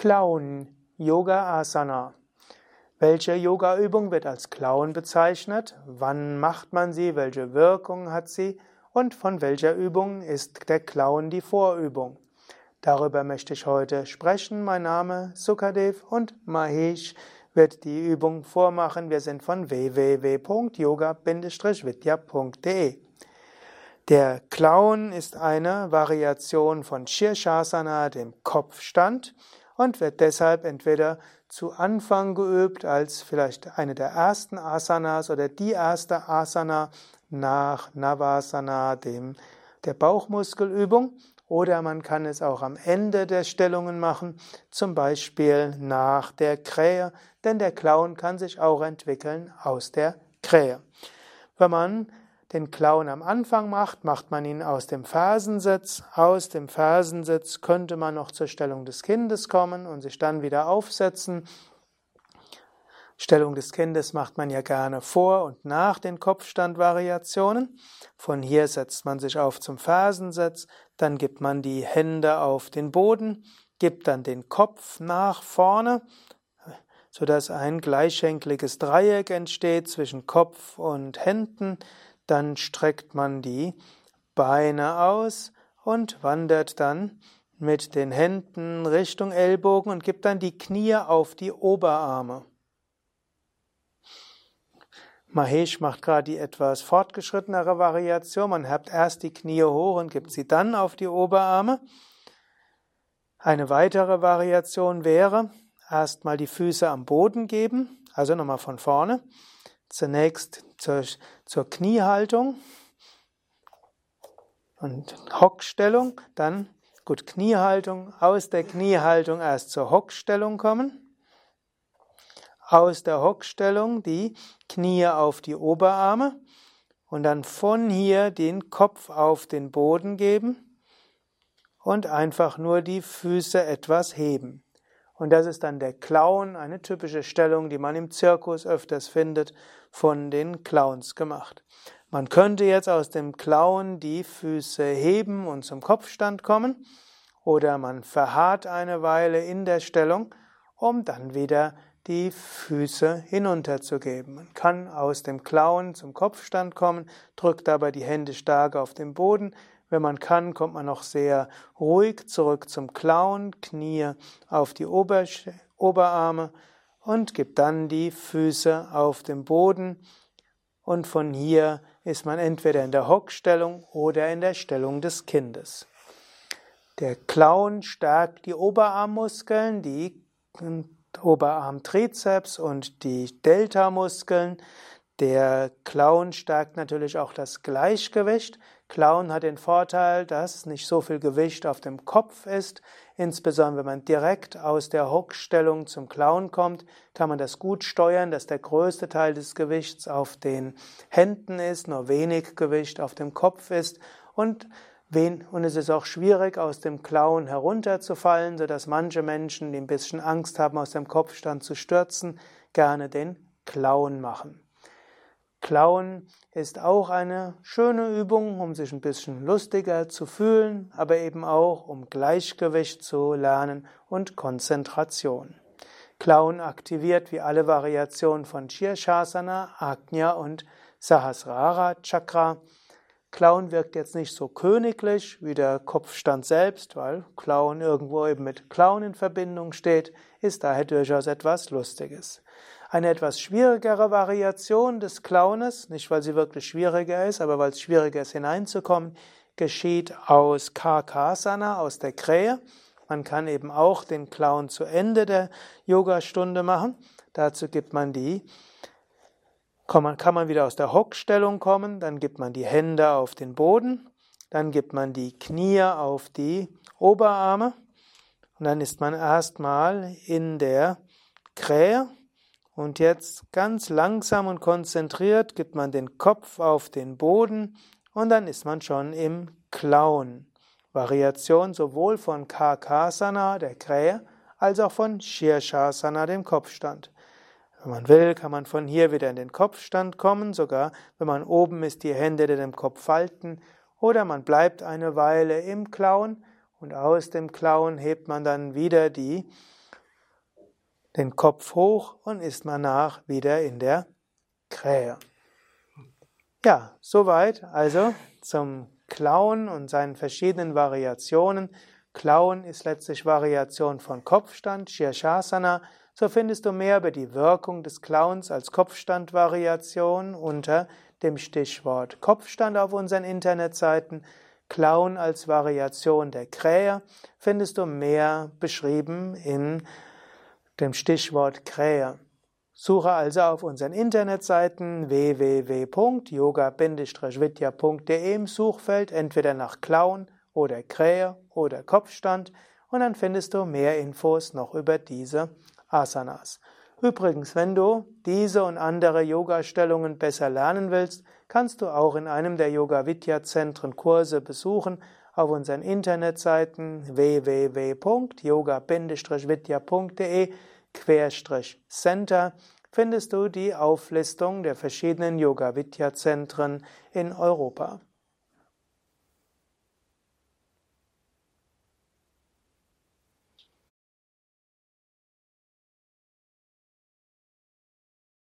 Clown Yoga Asana. Welche Yogaübung wird als Clown bezeichnet? Wann macht man sie? Welche Wirkung hat sie? Und von welcher Übung ist der Clown die Vorübung? Darüber möchte ich heute sprechen. Mein Name Sukadev und Mahesh wird die Übung vormachen. Wir sind von www.yoga-vidya.de. Der Clown ist eine Variation von Shirshasana, dem Kopfstand und wird deshalb entweder zu Anfang geübt als vielleicht eine der ersten Asanas oder die erste Asana nach Navasana, dem der Bauchmuskelübung, oder man kann es auch am Ende der Stellungen machen, zum Beispiel nach der Krähe, denn der Clown kann sich auch entwickeln aus der Krähe. Wenn man den Clown am Anfang macht, macht man ihn aus dem Fersensitz. Aus dem Fersensitz könnte man noch zur Stellung des Kindes kommen und sich dann wieder aufsetzen. Stellung des Kindes macht man ja gerne vor und nach den Kopfstandvariationen. Von hier setzt man sich auf zum Fersensitz, dann gibt man die Hände auf den Boden, gibt dann den Kopf nach vorne, sodass ein gleichschenkliges Dreieck entsteht zwischen Kopf und Händen. Dann streckt man die Beine aus und wandert dann mit den Händen Richtung Ellbogen und gibt dann die Knie auf die Oberarme. Mahesh macht gerade die etwas fortgeschrittenere Variation. Man hebt erst die Knie hoch und gibt sie dann auf die Oberarme. Eine weitere Variation wäre, erstmal die Füße am Boden geben, also nochmal von vorne. Zunächst zur, Kniehaltung und Hockstellung, dann gut Kniehaltung, aus der Kniehaltung erst zur Hockstellung kommen, aus der Hockstellung die Knie auf die Oberarme und dann von hier den Kopf auf den Boden geben und einfach nur die Füße etwas heben. Und das ist dann der Clown, eine typische Stellung, die man im Zirkus öfters findet, von den Clowns gemacht. Man könnte jetzt aus dem Clown die Füße heben und zum Kopfstand kommen, oder man verharrt eine Weile in der Stellung, um dann wieder die Füße hinunterzugeben. Man kann aus dem Clown zum Kopfstand kommen, drückt dabei die Hände stark auf den Boden, wenn man kann, kommt man noch sehr ruhig zurück zum Clown, Knie auf die Ober Oberarme und gibt dann die Füße auf den Boden. Und von hier ist man entweder in der Hockstellung oder in der Stellung des Kindes. Der Clown stärkt die Oberarmmuskeln, die Oberarmtrizeps und die Deltamuskeln. Der Clown stärkt natürlich auch das Gleichgewicht. Clown hat den Vorteil, dass nicht so viel Gewicht auf dem Kopf ist. Insbesondere wenn man direkt aus der Hockstellung zum Clown kommt, kann man das gut steuern, dass der größte Teil des Gewichts auf den Händen ist, nur wenig Gewicht auf dem Kopf ist und und es ist auch schwierig, aus dem Clown herunterzufallen, sodass manche Menschen, die ein bisschen Angst haben, aus dem Kopfstand zu stürzen, gerne den Clown machen. Klauen ist auch eine schöne Übung, um sich ein bisschen lustiger zu fühlen, aber eben auch um Gleichgewicht zu lernen und Konzentration. Klauen aktiviert wie alle Variationen von Shirshasana, Ajna und Sahasrara Chakra. Klauen wirkt jetzt nicht so königlich wie der Kopfstand selbst, weil Klauen irgendwo eben mit Klauen in Verbindung steht, ist daher durchaus etwas Lustiges. Eine etwas schwierigere Variation des Clownes, nicht weil sie wirklich schwieriger ist, aber weil es schwieriger ist hineinzukommen, geschieht aus Karkasana, aus der Krähe. Man kann eben auch den Clown zu Ende der Yogastunde machen. Dazu gibt man die kann man wieder aus der Hockstellung kommen, dann gibt man die Hände auf den Boden, dann gibt man die Knie auf die Oberarme und dann ist man erstmal in der Krähe und jetzt ganz langsam und konzentriert gibt man den Kopf auf den Boden und dann ist man schon im Clown. Variation sowohl von Karkasana, der Krähe, als auch von Shirshasana, dem Kopfstand. Wenn man will, kann man von hier wieder in den Kopfstand kommen, sogar wenn man oben ist, die Hände in dem Kopf falten, oder man bleibt eine Weile im Clown und aus dem Clown hebt man dann wieder die den Kopf hoch und ist danach wieder in der Krähe. Ja, soweit also zum Klauen und seinen verschiedenen Variationen. Klauen ist letztlich Variation von Kopfstand, Shirshasana. So findest du mehr über die Wirkung des Klauens als Kopfstandvariation unter dem Stichwort Kopfstand auf unseren Internetseiten. Klauen als Variation der Krähe findest du mehr beschrieben in dem Stichwort Krähe. Suche also auf unseren Internetseiten www.yoga-vidya.de im Suchfeld entweder nach Clown oder Krähe oder Kopfstand und dann findest du mehr Infos noch über diese Asanas. Übrigens, wenn du diese und andere Yoga-Stellungen besser lernen willst, kannst du auch in einem der Yoga Vidya Zentren Kurse besuchen auf unseren Internetseiten www.yoga-vidya.de Center findest du die Auflistung der verschiedenen Yoga Vidya Zentren in Europa.